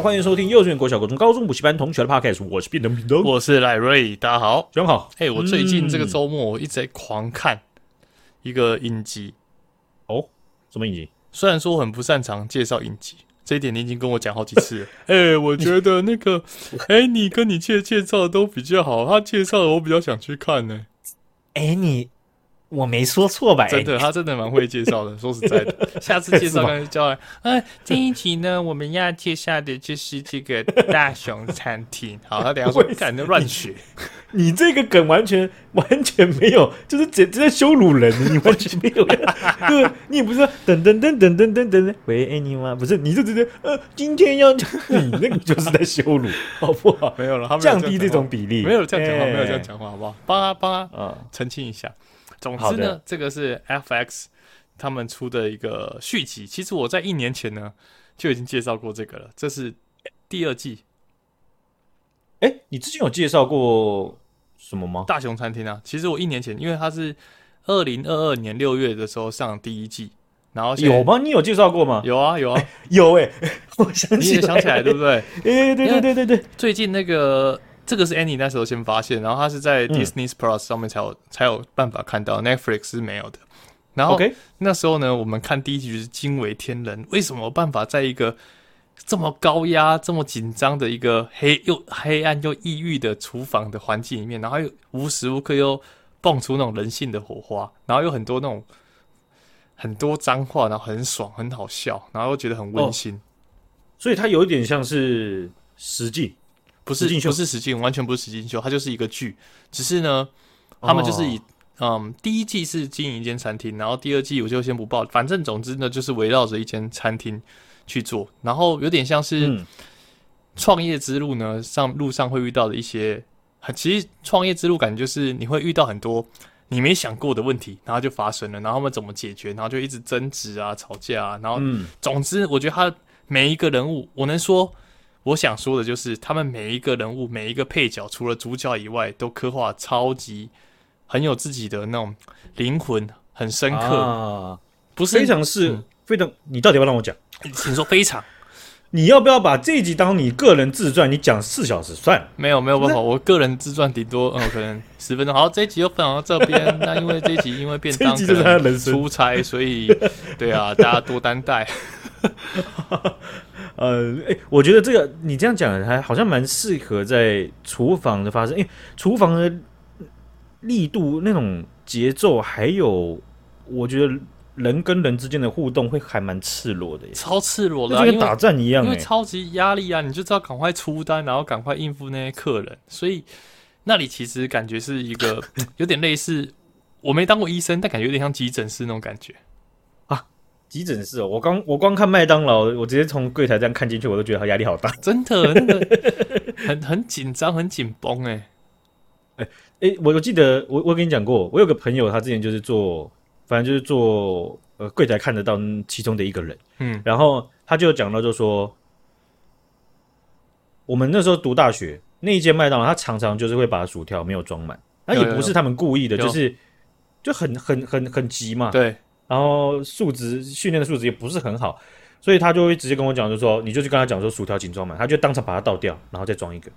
欢迎收听幼稚园、国小、国中、高中补习班同学的 Podcast，我是变灯变灯，我是赖瑞，大家好，早上好。哎、欸，我最近这个周末我一直在狂看一个影集、嗯、哦，什么影集？虽然说我很不擅长介绍影集，这一点你已经跟我讲好几次了。哎、欸，我觉得那个，哎、欸，你跟你介介绍的都比较好，他介绍的我比较想去看呢。哎、欸，你。我没说错吧？真的，他真的蛮会介绍的。说实在的，下次介绍跟叫来。呃，这一集呢，我们要介绍的就是这个大熊餐厅。好，他等下说，感觉乱学。你这个梗完全完全没有，就是直接在羞辱人。你完全没有，对，你也不是说噔噔噔噔噔噔噔，喂，爱你吗？不是，你就直接呃，今天要你那个就是在羞辱，好不好？没有了，他降低这种比例，没有这样讲话，没有这样讲话，好不好？帮他帮他啊，澄清一下。总之呢，这个是 FX 他们出的一个续集。其实我在一年前呢就已经介绍过这个了，这是第二季。哎，你之前有介绍过什么吗？大熊餐厅啊。其实我一年前，因为它是二零二二年六月的时候上第一季，然后有吗？你有介绍过吗？有啊，有啊，有哎，我想起你也想起来对不对？哎，对对对对对，最近那个。这个是 Annie 那时候先发现，然后他是在 Disney Plus 上面才有、嗯、才有办法看到，Netflix 是没有的。然后那时候呢，我们看第一集就是惊为天人，为什么有办法在一个这么高压、这么紧张的一个黑又黑暗又抑郁的厨房的环境里面，然后又无时无刻又蹦出那种人性的火花，然后有很多那种很多脏话，然后很爽、很好笑，然后又觉得很温馨、哦。所以它有一点像是实境。不是不是实境，完全不是实境秀，它就是一个剧。只是呢，他们就是以、哦、嗯，第一季是经营一间餐厅，然后第二季我就先不报，反正总之呢，就是围绕着一间餐厅去做，然后有点像是创业之路呢，上路上会遇到的一些，其实创业之路感觉就是你会遇到很多你没想过的问题，然后就发生了，然后他们怎么解决，然后就一直争执啊、吵架啊，然后总之，我觉得他每一个人物，我能说。我想说的就是，他们每一个人物、每一个配角，除了主角以外，都刻画超级很有自己的那种灵魂，很深刻。啊、不是非常是、嗯、非常，你到底要让我讲？请说非常。你要不要把这一集当你个人自传？你讲四小时算了？没有没有办法，我个人自传顶多嗯可能 十分钟。好，这一集就分享到这边。那因为这一集因为便当可能出差，所以对啊，大家多担待。呃，哎、欸，我觉得这个你这样讲还好像蛮适合在厨房的发生，因为厨房的力度、那种节奏，还有我觉得人跟人之间的互动会还蛮赤裸的，超赤裸的、啊，就跟打仗一样，因为超级压力啊，你就知道赶快出单，然后赶快应付那些客人，所以那里其实感觉是一个 有点类似，我没当过医生，但感觉有点像急诊室那种感觉。急诊室哦，我刚我光看麦当劳，我直接从柜台这样看进去，我都觉得他压力好大，真的，那个 很很紧张，很紧绷哎哎哎，我我记得我我跟你讲过，我有个朋友，他之前就是做，反正就是做呃柜台看得到其中的一个人，嗯，然后他就讲到就说，我们那时候读大学那一间麦当劳，他常常就是会把薯条没有装满，那也不是他们故意的，有有。有就是就很很很很急嘛，对。然后数值训练的数值也不是很好，所以他就会直接跟我讲，就说你就去跟他讲说薯条紧装满，他就当场把它倒掉，然后再装一个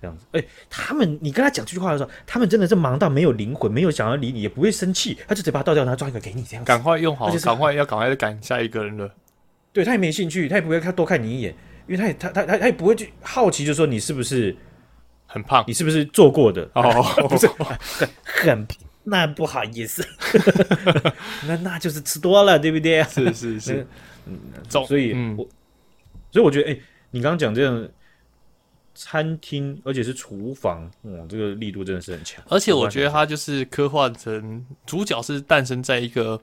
这样子。哎，他们你跟他讲这句话的时候，他们真的是忙到没有灵魂，没有想要理你，也不会生气，他就直接把它倒掉，然后装一个给你这样子。赶快用好，赶快要赶快赶下一个人了。对，他也没兴趣，他也不会看多看你一眼，因为他也他他他他也不会去好奇，就说你是不是很胖，你是不是做过的哦，不是很胖。那不好意思，那那就是吃多了，对不对？是是是，嗯，所以，嗯、我所以我觉得，哎、欸，你刚刚讲这样餐厅，而且是厨房，哇，这个力度真的是很强。而且我觉得他就是刻画成主角是诞生在一个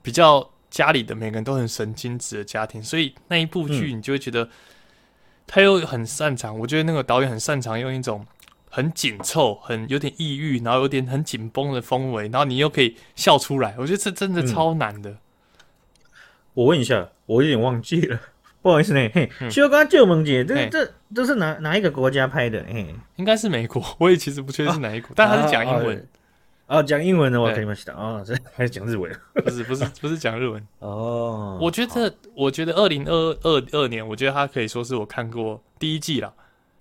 比较家里的每个人都很神经质的家庭，所以那一部剧你就会觉得他又很擅长。嗯、我觉得那个导演很擅长用一种。很紧凑，很有点抑郁，然后有点很紧绷的氛围，然后你又可以笑出来，我觉得这真的超难的。嗯、我问一下，我有点忘记了，不好意思呢。嘿，修哥救萌姐，这这这是哪哪一个国家拍的？嘿，应该是美国，我也其实不确定是哪一国，啊、但他是讲英文。哦，讲英文的我对可以吗？哦，这还是讲日文？不是不是 不是讲日文。哦，我觉得我觉得二零二二二年，我觉得它可以说是我看过第一季了，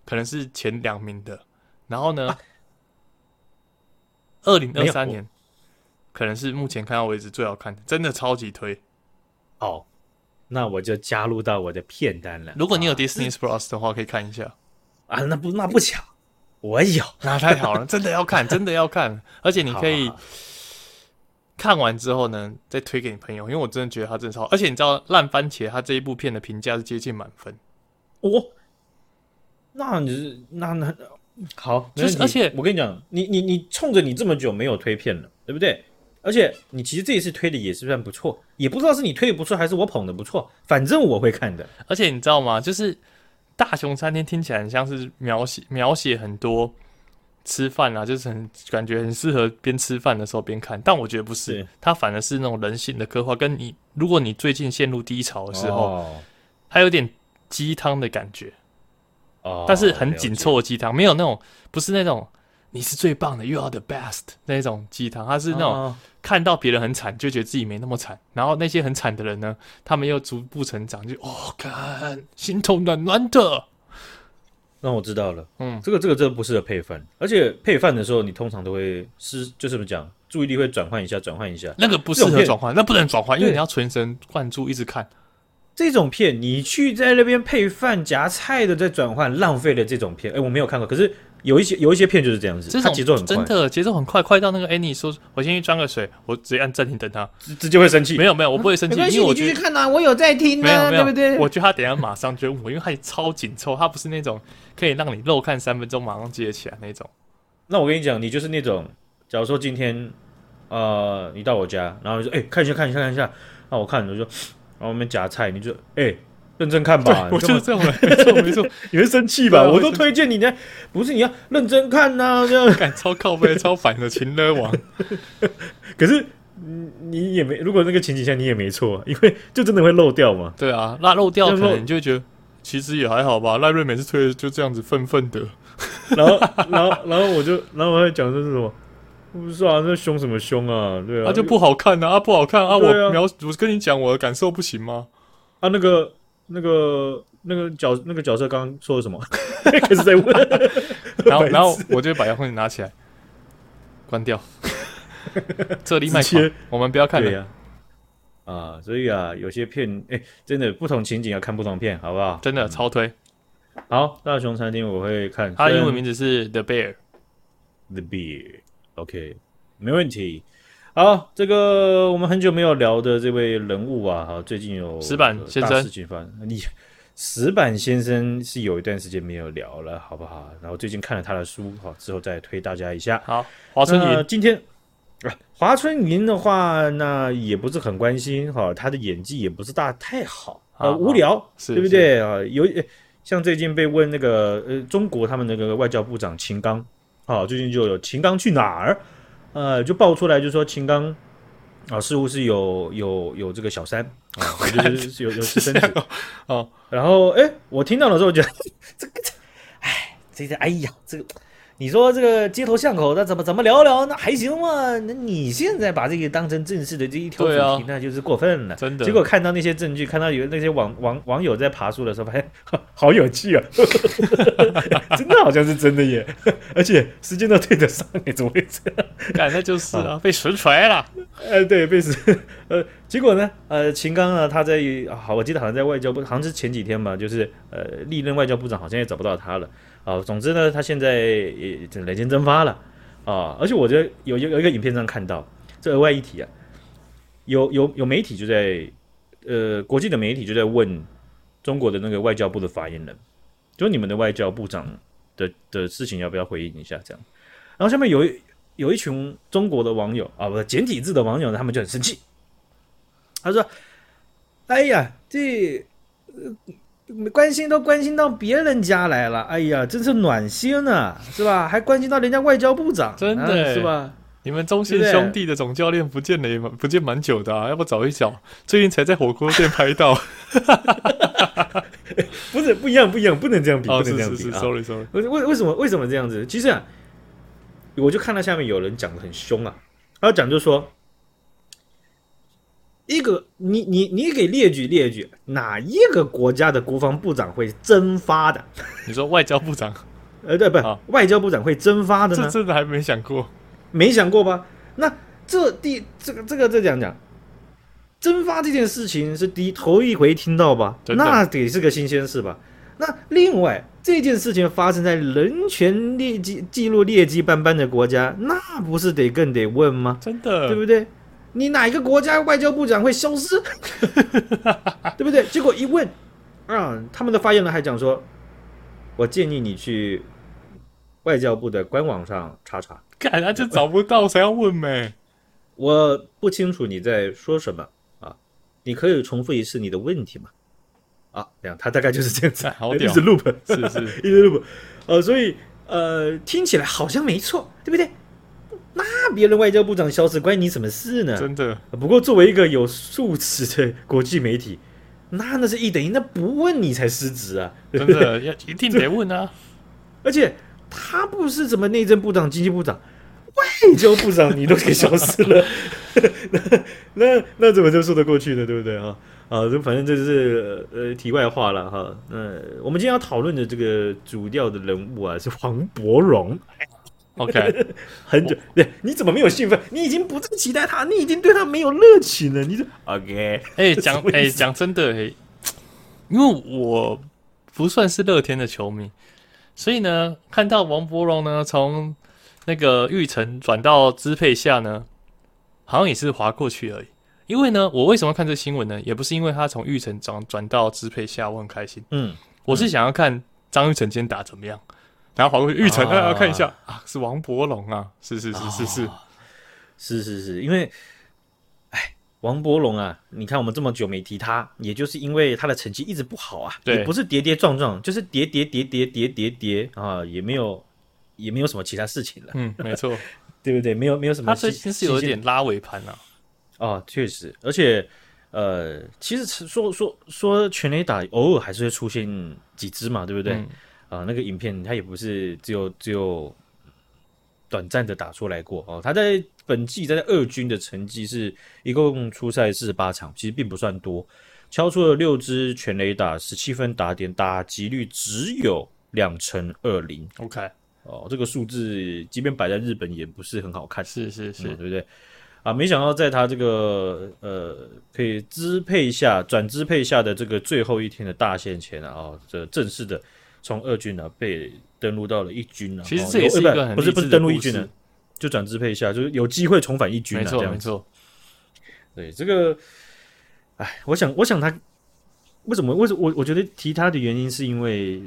可能是前两名的。然后呢，二零二三年可能是目前看到为止最好看的，真的超级推。哦，那我就加入到我的片单了。如果你有 Disney Plus 的话，可以看一下啊。那不那不巧，我有，那太好了，真的要看，真的要看。而且你可以看完之后呢，再推给你朋友，因为我真的觉得他真的超好。而且你知道，烂番茄他这一部片的评价是接近满分。哦，那你是那那好，就是而且我跟你讲，你你你冲着你这么久没有推片了，对不对？而且你其实这一次推的也是算不错，也不知道是你推的不错还是我捧的不错，反正我会看的。而且你知道吗？就是大熊餐厅听起来很像是描写描写很多吃饭啊，就是很感觉很适合边吃饭的时候边看。但我觉得不是，它反而是那种人性的刻画。跟你如果你最近陷入低潮的时候，哦、还有点鸡汤的感觉，哦，但是很紧凑的鸡汤，没有那种不是那种。你是最棒的，You are the best 那种鸡汤，它是那种看到别人很惨就觉得自己没那么惨，然后那些很惨的人呢，他们又逐步成长，就哦，看心头暖暖的。那我知道了，嗯，这个这个这个不适合配饭，而且配饭的时候你通常都会是就是怎么讲，注意力会转换一下，转换一下，那个不适合转换，那不能转换，因为你要全神贯注一直看。这种片你去在那边配饭夹菜的在转换，浪费了这种片。哎，我没有看过，可是。有一些有一些片就是这样子，它节奏很快，真的节奏很快，快到那个 Annie 说：“我先去装个水，我直接按暂停等他，直接会生气。”没有没有，我不会生气，因为我继续看啊，我有在听啊，对不对？我觉得他等下马上就问我，因为他超紧凑，他不是那种可以让你漏看三分钟马上接起来那种。那我跟你讲，你就是那种，假如说今天呃你到我家，然后你说：“哎，看一下看一下看一下。”那我看我就说，然后我们夹菜，你就哎。认真看吧，我就这样，没错没错，你会生气吧？我都推荐你呢，不是你要认真看呐，这样。超靠背、超反的情勒王。可是你也没，如果那个情景下你也没错，因为就真的会漏掉嘛。对啊，那漏掉可能你就会觉得其实也还好吧。赖瑞每次推的就这样子愤愤的，然后然后然后我就然后我还讲这是什么？不是啊，那凶什么凶啊？对啊，就不好看啊，不好看啊！我描我跟你讲我的感受不行吗？啊，那个。那个那个角那个角色刚刚说了什么？开始在问，然后然后我就把遥控器拿起来，关掉，这里卖钱，我们不要看了呀。啊，所以啊，有些片哎，真的不同情景要看不同片，好不好？真的超推。好，大熊餐厅我会看，它英文名字是 The Bear，The Bear，OK，没问题。好，这个我们很久没有聊的这位人物啊，哈，最近有石板先生事情发生。你石板先生是有一段时间没有聊了，好不好？然后最近看了他的书，好，之后再推大家一下。好，华春莹，今天啊，华春莹的话，那也不是很关心，哈，他的演技也不是大太好，呃，无聊，对不对啊？有像最近被问那个呃，中国他们那个外交部长秦刚，啊，最近就有秦刚去哪儿？呃，就爆出来，就说秦刚啊，似乎是有有有这个小三啊，就是 有有私生子哦。然后，哎，我听到的时候，我觉得 这个，哎，这个，哎呀，这个。你说这个街头巷口，那怎么怎么聊聊？那还行吗？那你现在把这个当成正式的这一条主题，啊、那就是过分了。真的。结果看到那些证据，看到有那些网网网友在爬树的时候，发现好有趣啊！真的好像是真的耶，而且时间都对得上，你怎么会这样？感觉就是啊，被实锤了。呃，对，被实呃，结果呢？呃，秦刚呢？他在好，我记得好像在外交部，好像是前几天吧，就是呃，历任外交部长好像也找不到他了。啊，总之呢，他现在也人间蒸发了啊！而且我觉得有有有一个影片上看到，这额外一提啊，有有有媒体就在呃，国际的媒体就在问中国的那个外交部的发言人，就你们的外交部长的的事情要不要回应一下？这样，然后下面有一有一群中国的网友啊，不是简体字的网友呢，他们就很生气，他说：“哎呀，这。呃”关心都关心到别人家来了，哎呀，真是暖心啊，是吧？还关心到人家外交部长，真的是吧？你们中信兄弟的总教练不见了也不见蛮久的啊，要不找一找？最近才在火锅店拍到，不是不一样，不一样，不能这样比，不能这样比。Sorry，Sorry，为为为什么为什么这样子？其实啊，我就看到下面有人讲的很凶啊，他讲就说，一个你你你给列举列举哪一个国家的国防部长会蒸发的？你说外交部长？呃，对，不，外交部长会蒸发的呢？这真的还没想过，没想过吧？那这第这个这个再讲讲，蒸发这件事情是第一头一回听到吧？那得是个新鲜事吧？那另外这件事情发生在人权劣迹记录劣迹斑斑的国家，那不是得更得问吗？真的，对不对？你哪一个国家外交部长会消失？对不对？结果一问，啊、嗯，他们的发言人还讲说，我建议你去外交部的官网上查查。看他就找不到，谁要问呗？我不清楚你在说什么啊？你可以重复一次你的问题吗？啊，这样他大概就是这样子，好屌，一直 loop，是是，一直 loop，呃，所以呃，听起来好像没错，对不对？那别人外交部长消失关你什么事呢？真的。不过作为一个有素质的国际媒体，那那是一等一，那不问你才失职啊！真的要一定得问啊！而且。他不是什么内政部长、经济部长、外交部长，你都给消失了，那那那怎么就说得过去呢？对不对啊？啊，这反正这是呃题外话了哈。那我们今天要讨论的这个主调的人物啊，是黄伯荣。OK，很久，对，你怎么没有兴奋？你已经不再期待他，你已经对他没有热情了。你说 OK？哎，讲哎，讲真的，哎，因为我不算是乐天的球迷。所以呢，看到王柏荣呢从那个玉成转到支配下呢，好像也是划过去而已。因为呢，我为什么看这新闻呢？也不是因为他从玉成转转到支配下，我很开心。嗯，我是想要看张玉成今天打怎么样，然后滑过去玉成，啊看一下啊，是王柏融啊，是是是是是，是是是，因为。哎王柏融啊，你看我们这么久没提他，也就是因为他的成绩一直不好啊，对，也不是跌跌撞撞，就是跌跌跌跌跌跌跌啊，也没有也没有什么其他事情了。嗯，没错，对不对？没有没有什么。他最近是有点拉尾盘啊。哦，确实，而且呃，其实说说说全垒打偶尔还是会出现几只嘛，对不对？呃，那个影片它也不是只有只有短暂的打出来过哦，他在。本季在二军的成绩是一共出赛四十八场，其实并不算多，敲出了六支全垒打，十七分打点，打击率只有两成二零。OK，哦，这个数字即便摆在日本也不是很好看，是是是，嗯、对不对？啊，没想到在他这个呃可以支配下转支配下的这个最后一天的大限前啊，哦、这正式的从二军啊被登录到了一军啊，其实这也是一个不是不是登录一军的。就转支配一下，就是有机会重返一军了。没错，没错。对这个，哎，我想，我想他为什么？为什么我我觉得提他的原因是因为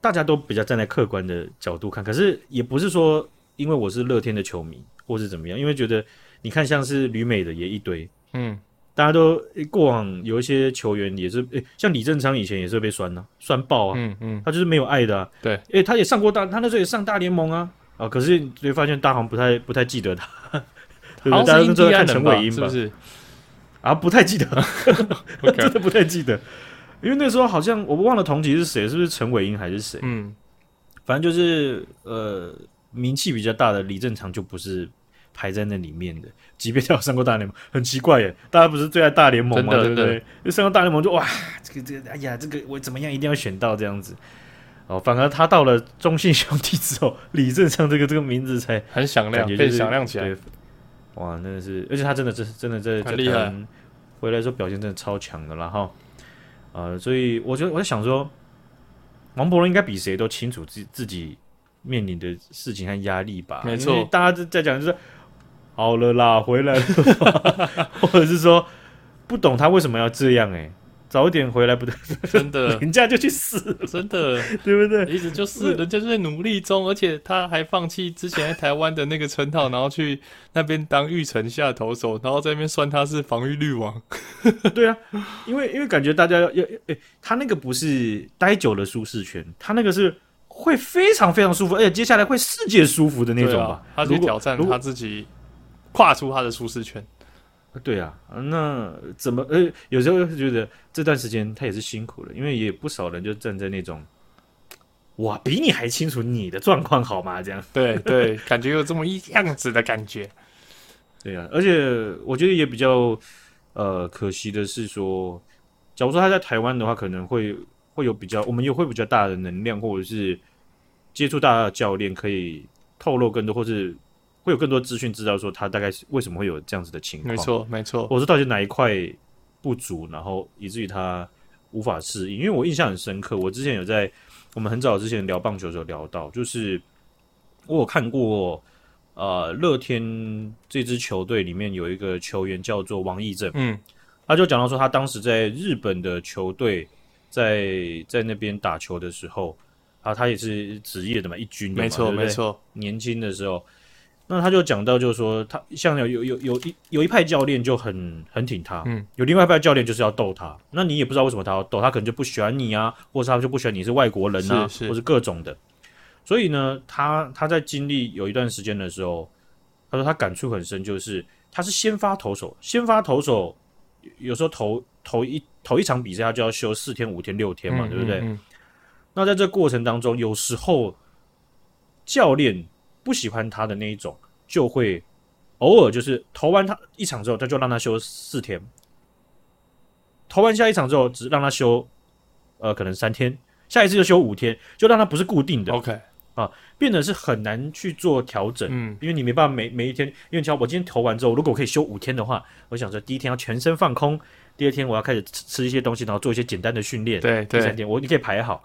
大家都比较站在客观的角度看，可是也不是说因为我是乐天的球迷或是怎么样，因为觉得你看像是旅美的也一堆，嗯。大家都过往有一些球员也是，诶、欸，像李正昌以前也是被酸呐、啊，酸爆啊，嗯嗯，他就是没有爱的、啊，对，诶、欸，他也上过大，他那时候也上大联盟啊，啊，可是你会发现大行不太不太记得他，对不对？大家都在看陈伟英吧，是不是？啊，不太记得，真的不太记得，因为那时候好像我忘了同级是谁，是不是陈伟英还是谁？嗯，反正就是呃，名气比较大的李正昌就不是。排在那里面的，即便他有上过大联盟，很奇怪耶。大家不是最爱大联盟吗？对不对？就上过大联盟就哇，这个这个，哎呀，这个我怎么样一定要选到这样子。哦，反而他到了中信兄弟之后，李正昌这个这个名字才很响亮，被响亮起来。哇，真的是，而且他真的是真的在在台湾回来的时候表现真的超强的了哈。呃，所以我觉得我在想说，王柏伦应该比谁都清楚自自己面临的事情和压力吧？没错，大家在讲就是。好了啦，回来了，或者是说不懂他为什么要这样、欸？哎，早点回来不对，真的，人家就去死，真的，对不对？意思就是人家就在努力中，而且他还放弃之前在台湾的那个称号，然后去那边当玉城下投手，然后在那边算他是防御率王。对啊，因为因为感觉大家要要，哎、欸，他那个不是待久了舒适圈，他那个是会非常非常舒服，而且接下来会世界舒服的那种吧？啊、他去挑战他自己。跨出他的舒适圈，对啊，那怎么？呃，有时候觉得这段时间他也是辛苦了，因为也不少人就站在那种我比你还清楚你的状况，好吗？这样，对对，感觉有这么一样子的感觉。对啊，而且我觉得也比较呃可惜的是说，假如说他在台湾的话，可能会会有比较，我们也会比较大的能量，或者是接触大的教练，可以透露更多，或是会有更多资讯，知道说他大概是为什么会有这样子的情况。没错，没错。我说到底哪一块不足，然后以至于他无法适应。因为我印象很深刻，我之前有在我们很早之前聊棒球的时候聊到，就是我有看过。呃，乐天这支球队里面有一个球员叫做王义正，嗯，他就讲到说，他当时在日本的球队在在那边打球的时候，啊，他也是职业的嘛，一军的嘛，没错没错。年轻的时候，那他就讲到，就是说，他像有有有有一有一派教练就很很挺他，嗯，有另外一派教练就是要逗他，那你也不知道为什么他要逗他，可能就不喜欢你啊，或者他就不喜欢你是外国人啊，是是或是各种的。所以呢，他他在经历有一段时间的时候，他说他感触很深，就是他是先发投手，先发投手有时候投投一投一场比赛，他就要休四天、五天、六天嘛，嗯、对不对？嗯嗯、那在这过程当中，有时候教练不喜欢他的那一种，就会偶尔就是投完他一场之后，他就让他休四天；投完下一场之后，只让他休呃可能三天，下一次就休五天，就让他不是固定的。OK。啊，变得是很难去做调整，嗯，因为你没办法每每一天，因为像我今天投完之后，如果我可以休五天的话，我想说第一天要全身放空，第二天我要开始吃吃一些东西，然后做一些简单的训练，对对，第三天我你可以排好。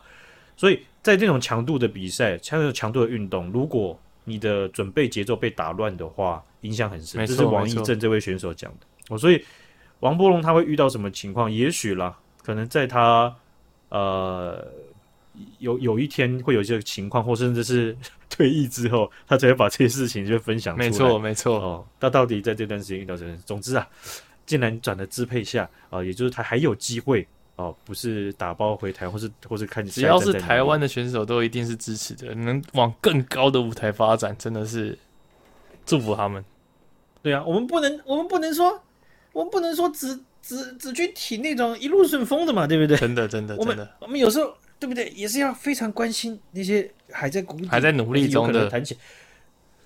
所以在这种强度的比赛，像这种强度的运动，如果你的准备节奏被打乱的话，影响很深。这是王溢正这位选手讲的。哦，所以王波龙他会遇到什么情况？也许啦，可能在他呃。有有一天会有这个情况，或甚至是退役之后，他才会把这些事情就分享出来。没错，没错。哦，他到底在这段时间遇到什么？总之啊，既然转了支配下啊、呃，也就是他还有机会哦，不是打包回台，或是或是看只要是台湾的选手，都一定是支持的，能往更高的舞台发展，真的是祝福他们。对啊，我们不能，我们不能说，我们不能说只只只去挺那种一路顺风的嘛，对不对？真的，真的，真的，我们有时候。对不对？也是要非常关心那些还在谷底、还在努力中的弹起，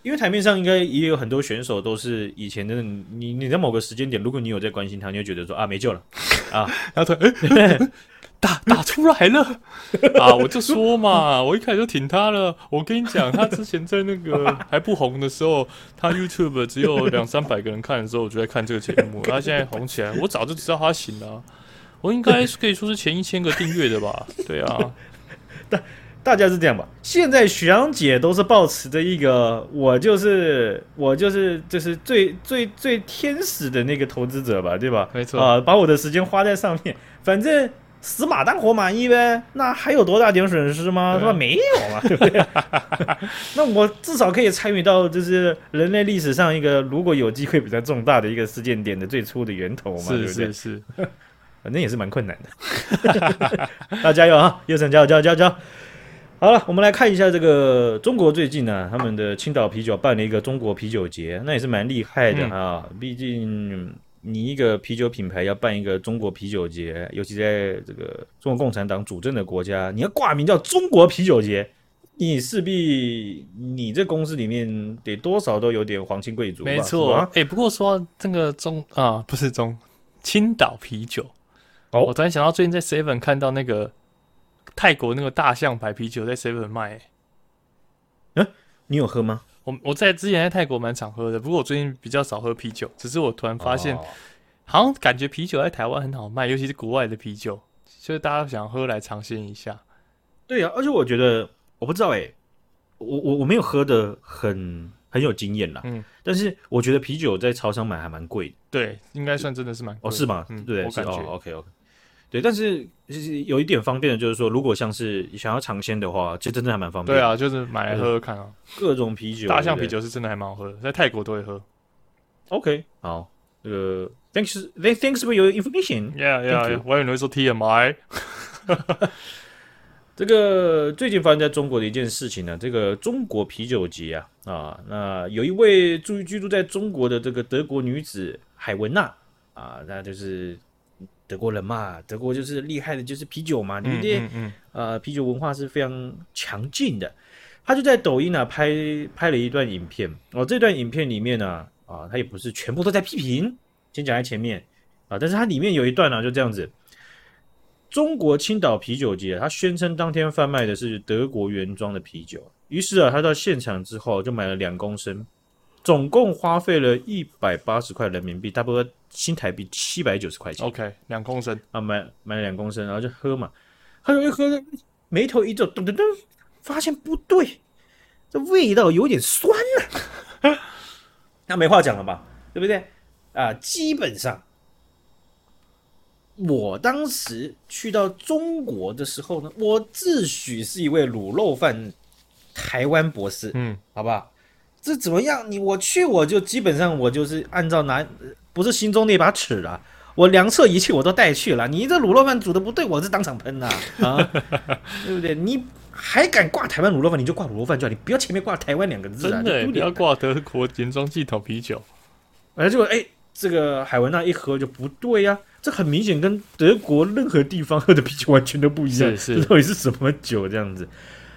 因为台面上应该也有很多选手都是以前的。你你在某个时间点，如果你有在关心他，你就觉得说啊没救了啊，然后他哎打打出来了 啊！我就说嘛，我一开始就挺他了。我跟你讲，他之前在那个 还不红的时候，他 YouTube 只有两三百个人看的时候，我就在看这个节目。他现在红起来，我早就知道他行了。我应该是可以说是前一千个订阅的吧？对啊，大大家是这样吧？现在徐阳姐都是抱持着一个，我就是我就是就是最最最天使的那个投资者吧，对吧？没错啊、呃，把我的时间花在上面，反正死马当活马医呗。那还有多大点损失吗？是吧？没有嘛，对不对？那我至少可以参与到就是人类历史上一个如果有机会比较重大的一个事件点的最初的源头嘛，是对不对？是是。反正也是蛮困难的，大家加油啊！优胜加油加油加油加油！好了，我们来看一下这个中国最近呢、啊，他们的青岛啤酒办了一个中国啤酒节，那也是蛮厉害的啊。嗯、毕竟你一个啤酒品牌要办一个中国啤酒节，尤其在这个中国共产党主政的国家，你要挂名叫中国啤酒节，你势必你这公司里面得多少都有点皇亲贵族。没错，哎、欸，不过说这个中啊，不是中青岛啤酒。哦我突然想到，最近在 Seven 看到那个泰国那个大象牌啤酒在 Seven 卖、欸，嗯，你有喝吗？我我在之前在泰国蛮常喝的，不过我最近比较少喝啤酒。只是我突然发现，哦、好像感觉啤酒在台湾很好卖，尤其是国外的啤酒，所以大家想喝来尝鲜一下。对呀、啊，而且我觉得我不知道哎、欸，我我我没有喝的很很有经验啦，嗯，但是我觉得啤酒在超商买还蛮贵的，对，应该算真的是蛮贵哦，是吗？嗯，对，我感觉、哦、OK OK。对，但是其实有一点方便的，就是说，如果像是想要尝鲜的话，其实真的还蛮方便。对啊，就是买来喝喝看啊。各种啤酒，大象啤酒是真的还蛮好喝的，在泰国都会喝。OK，好，这个 Thanks，Thanks for your information。Yeah Yeah，我以为你会说 TMI。这个最近发生在中国的一件事情呢，这个中国啤酒节啊啊，那有一位住居住在中国的这个德国女子海文娜啊，那就是。德国人嘛，德国就是厉害的，就是啤酒嘛，对不对？嗯嗯，呃，啤酒文化是非常强劲的。他就在抖音呢、啊、拍拍了一段影片哦，这段影片里面呢啊，他也不是全部都在批评，先讲在前面啊，但是它里面有一段呢、啊、就这样子，中国青岛啤酒节，他宣称当天贩卖的是德国原装的啤酒，于是啊，他到现场之后就买了两公升，总共花费了一百八十块人民币，差不多新台币七百九十块钱。OK，两公升啊，买买了两公升，然后就喝嘛，喝着一喝，眉头一皱，噔噔噔。发现不对，这味道有点酸了，那没话讲了吧？对不对？啊，基本上，我当时去到中国的时候呢，我自诩是一位卤肉饭台湾博士，嗯，好不好？这怎么样？你我去我就基本上我就是按照拿不是心中那把尺啊，我量测仪器我都带去了。你这卤肉饭煮的不对，我是当场喷的啊，对不对？你。还敢挂台湾卤肉饭，你就挂卤肉饭就好，你不要前面挂台湾两个字啊！真的，不要挂德国原装进口啤酒。哎，结果哎，这个海文娜一喝就不对呀、啊，这很明显跟德国任何地方喝的啤酒完全都不一样。是是，这到底是什么酒这样子？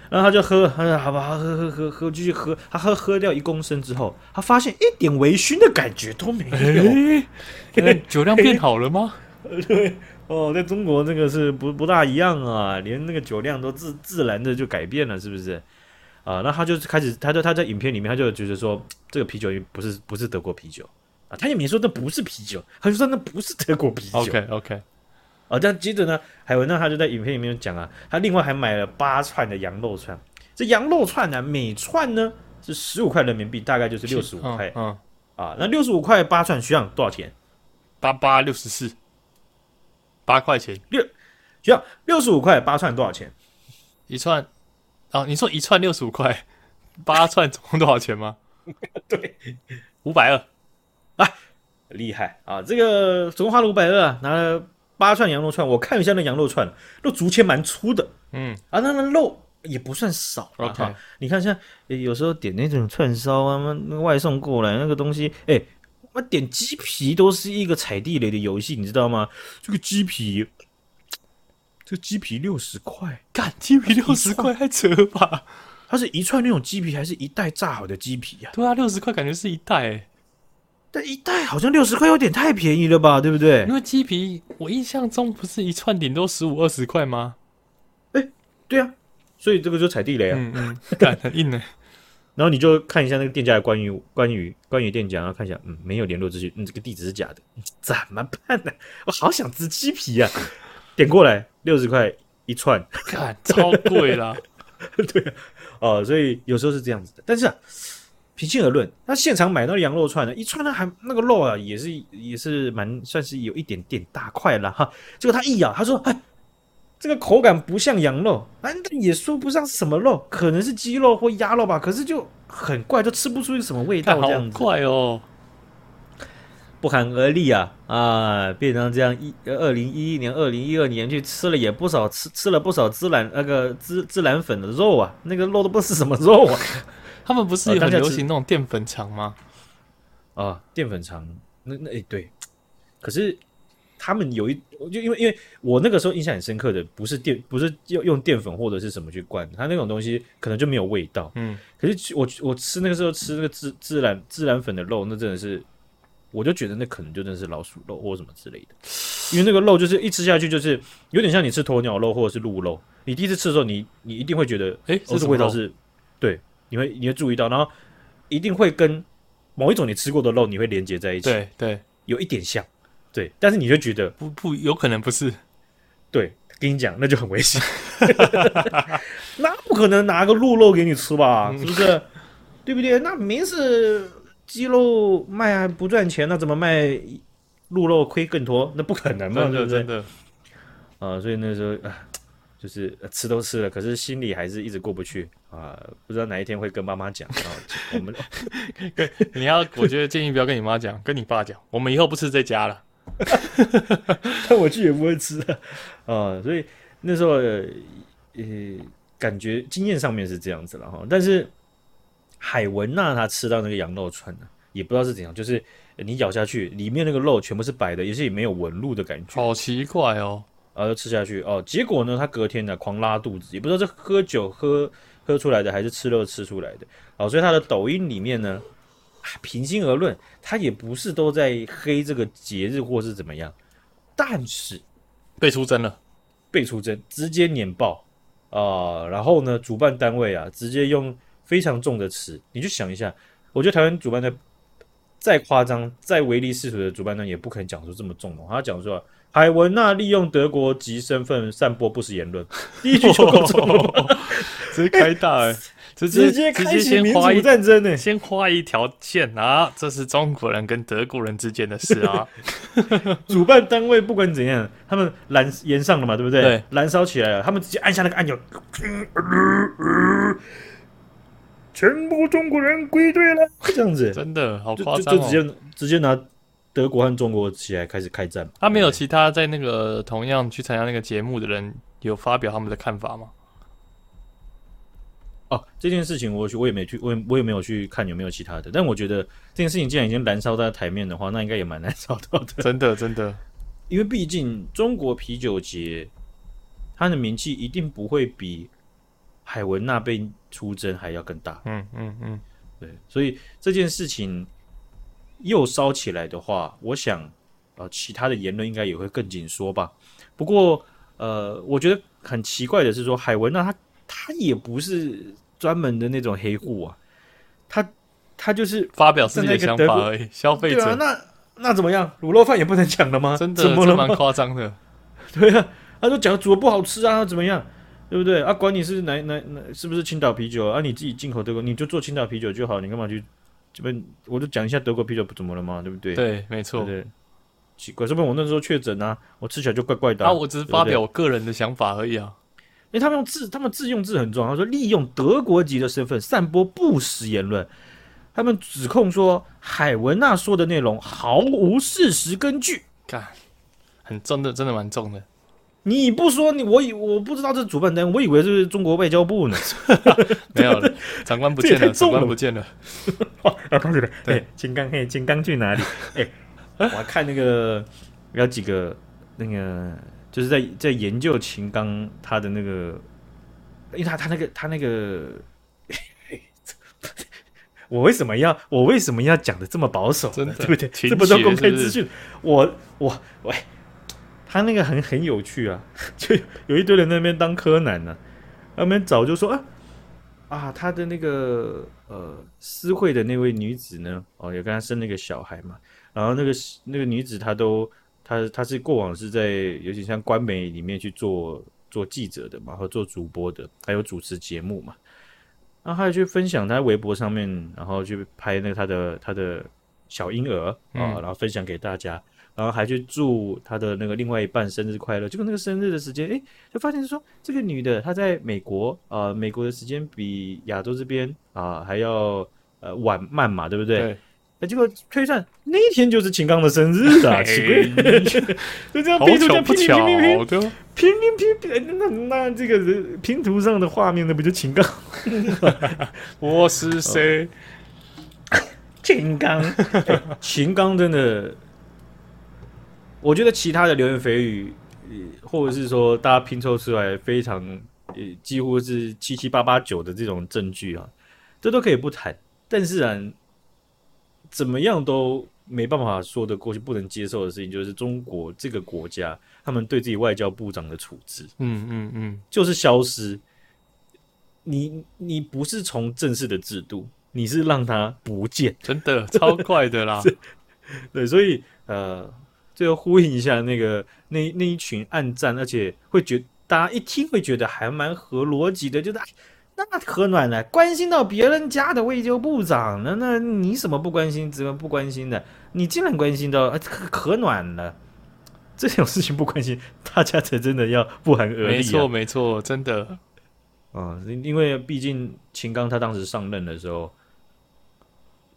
然后他就喝，他说好吧，喝喝喝喝，继续喝。他喝喝掉一公升之后，他发现一点微醺的感觉都没有。哎，酒量变好了吗？对。哦，在中国那个是不不大一样啊，连那个酒量都自自然的就改变了，是不是？啊，那他就开始，他就他在影片里面他就觉得说，这个啤酒不是不是德国啤酒啊，他也没说那不是啤酒，他就说那不是德国啤酒。OK OK，啊，但接着呢，海文呢他就在影片里面讲啊，他另外还买了八串的羊肉串，这羊肉串呢每串呢是十五块人民币，大概就是六十五块，嗯，啊，那六十五块八串，需要多少钱？八八六十四。八块钱六，需要六十五块八串多少钱？一串啊，你说一串六十五块，八串总共多少钱吗？对，五百二，啊，厉害啊！这个总共花了五百二，拿了八串羊肉串。我看一下那羊肉串，肉竹签蛮粗的，嗯啊，那那肉也不算少。OK，啊，你看像有时候点那种串烧啊，那外送过来那个东西，哎。我点鸡皮都是一个踩地雷的游戏，你知道吗？这个鸡皮，这个鸡皮六十块，干鸡皮六十块还扯吧？它是一串那种鸡皮，还是一袋炸好的鸡皮呀、啊？对啊，六十块感觉是一袋、欸，但一袋好像六十块有点太便宜了吧？对不对？因为鸡皮，我印象中不是一串顶多十五二十块吗？哎、欸，对啊，所以这个就踩地雷啊，嗯嗯，干很硬呢。然后你就看一下那个店家的关于关于关于店家，然后看一下，嗯，没有联络资讯，嗯，这个地址是假的，怎么办呢？我好想吃鸡皮啊！点过来六十块一串，看超贵啦。对啊，哦，所以有时候是这样子的。但是啊，平心而论，那现场买那个羊肉串呢，一串呢还那个肉啊，也是也是蛮算是有一点点大块了哈。结果他一咬，他说：“哎。”这个口感不像羊肉，但也说不上是什么肉，可能是鸡肉或鸭肉吧。可是就很怪，就吃不出什么味道，这样子。怪哦，不寒而栗啊啊！变成这样一二零一一年、二零一二年去吃了也不少，吃吃了不少孜然那个孜孜然粉的肉啊，那个肉都不是什么肉啊。他们不是很流行那种淀粉肠吗？啊，淀粉肠，那那哎对，可是。他们有一，就因为因为我那个时候印象很深刻的，不是淀，不是用用淀粉或者是什么去灌，它那种东西可能就没有味道。嗯，可是我我吃那个时候吃那个孜孜然孜然粉的肉，那真的是，我就觉得那可能就真的是老鼠肉或什么之类的，因为那个肉就是一吃下去就是有点像你吃鸵鸟肉或者是鹿肉，你第一次吃的时候你你一定会觉得，哎、欸，这个味道是，对，你会你会注意到，然后一定会跟某一种你吃过的肉你会连接在一起，对对，有一点像。对，但是你就觉得不不有可能不是？对，跟你讲，那就很危险。那不可能拿个鹿肉给你吃吧？是不是？对不对？那明是鸡肉卖还不赚钱，那怎么卖鹿肉亏更多？那不可能嘛？对不对？啊，所以那时候啊，就是吃都吃了，可是心里还是一直过不去啊。不知道哪一天会跟妈妈讲啊。我们 你要，我觉得建议不要跟你妈讲，跟你爸讲，我们以后不吃这家了。但我去也不会吃啊，啊，所以那时候呃，呃，感觉经验上面是这样子了哈。但是海文娜她吃到那个羊肉串呢，也不知道是怎样，就是你咬下去，里面那个肉全部是白的，也是也没有纹路的感觉，好奇怪哦。然后就吃下去哦，结果呢，他隔天呢狂拉肚子，也不知道是喝酒喝喝出来的，还是吃肉吃出来的。哦，所以他的抖音里面呢，平心而论，他也不是都在黑这个节日或是怎么样，但是被出征了，被出征，直接碾爆啊、呃！然后呢，主办单位啊，直接用非常重的词，你就想一下，我觉得台湾主办的再夸张、再唯利是图的主办呢，也不可能讲出这么重的话，他讲说。海文娜利用德国籍身份散播不实言论，第一句就够重了，直接开大哎、欸，直接直接开启民主战争呢、欸，先画一条线。啊，这是中国人跟德国人之间的事啊。主办单位不管怎样，他们燃炎上了嘛，对不对？对，燃烧起来了，他们直接按下那个按钮，全部中国人归队了，这样子，真的好夸张、哦，就直接直接拿。德国和中国起来开始开战，他没有其他在那个同样去参加那个节目的人有发表他们的看法吗？哦，这件事情我我也没去，我也我也没有去看有没有其他的。但我觉得这件事情既然已经燃烧在台面的话，那应该也蛮难烧到的。真的真的，因为毕竟中国啤酒节，它的名气一定不会比海文娜被出征还要更大。嗯嗯嗯，对，所以这件事情。又烧起来的话，我想，呃，其他的言论应该也会更紧缩吧。不过，呃，我觉得很奇怪的是说，海文娜他他也不是专门的那种黑户啊，他他就是发表自己的想法而已。消费者，啊，那那怎么样？卤肉饭也不能讲了吗？真的，怎么了？蛮夸张的。对啊，他说讲煮的不好吃啊，怎么样？对不对啊？管你是哪哪哪，是不是青岛啤酒啊？你自己进口这个，你就做青岛啤酒就好，你干嘛去？这边我就讲一下德国啤酒不怎么了嘛，对不对？对，没错。对，奇怪，这边我那时候确诊啊，我吃起来就怪怪的啊。啊，我只是发表我个人的想法而已啊。因为他们用自，他们自用字很重要。他说利用德国籍的身份散播不实言论，他们指控说海文娜说的内容毫无事实根据。看，很重的，真的蛮重的。你不说你，我以我不知道这是主办单位，我以为是中国外交部呢。没有了，长官不见了，长官不见了。啊，同学们，对，金刚嘿，金刚去哪里？哎、欸，我还看那个有几个那个，就是在在研究秦刚他的那个，因为他他那个他那个，我为什么要我为什么要讲的这么保守？真的对不对？这不都公开资讯？我我喂。他那个很很有趣啊，就有一堆人在那边当柯南呢、啊，他们早就说啊啊，他的那个呃私会的那位女子呢，哦，也跟他生了个小孩嘛，然后那个那个女子她都她她是过往是在尤其像官媒里面去做做记者的嘛，和做主播的，还有主持节目嘛，然后还有去分享他在微博上面，然后去拍那个他的他的小婴儿啊，然后分享给大家。然后还去祝他的那个另外一半生日快乐，结果那个生日的时间，哎，就发现说这个女的她在美国，呃，美国的时间比亚洲这边啊还要呃晚慢嘛，对不对？那结果推算那天就是秦刚的生日啊，就这样拼图拼拼拼拼拼拼拼，那那这个人拼图上的画面那不就秦刚？我是谁？秦刚，秦刚真的。我觉得其他的流言蜚语，或者是说大家拼凑出来非常呃，几乎是七七八八九的这种证据啊，这都可以不谈。但是啊，怎么样都没办法说得过去，不能接受的事情就是中国这个国家他们对自己外交部长的处置，嗯嗯嗯，就是消失。你你不是从正式的制度，你是让他不见，真的超快的啦。对，所以呃。最后呼应一下那个那那一群暗战，而且会觉大家一听会觉得还蛮合逻辑的，就是那可暖了，关心到别人家的外交部长了，那你什么不关心，怎么不关心的？你竟然关心到可可暖了，这种事情不关心，大家才真的要不寒而栗啊。没错没错，真的啊，因为毕竟秦刚他当时上任的时候，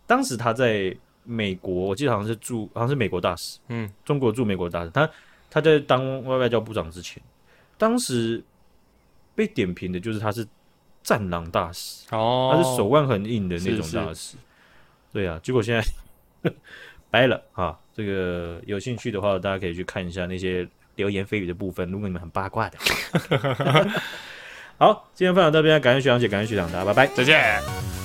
当时他在。美国，我记得好像是驻，好像是美国大使。嗯，中国驻美国大使，他他在当外外交部长之前，当时被点评的就是他是战狼大使，哦，他是手腕很硬的那种大使。对啊，结果现在 掰了啊！这个有兴趣的话，大家可以去看一下那些流言蜚语的部分。如果你们很八卦的，好，今天分享到这边，感谢学长姐，感谢学长，大家拜拜，再见。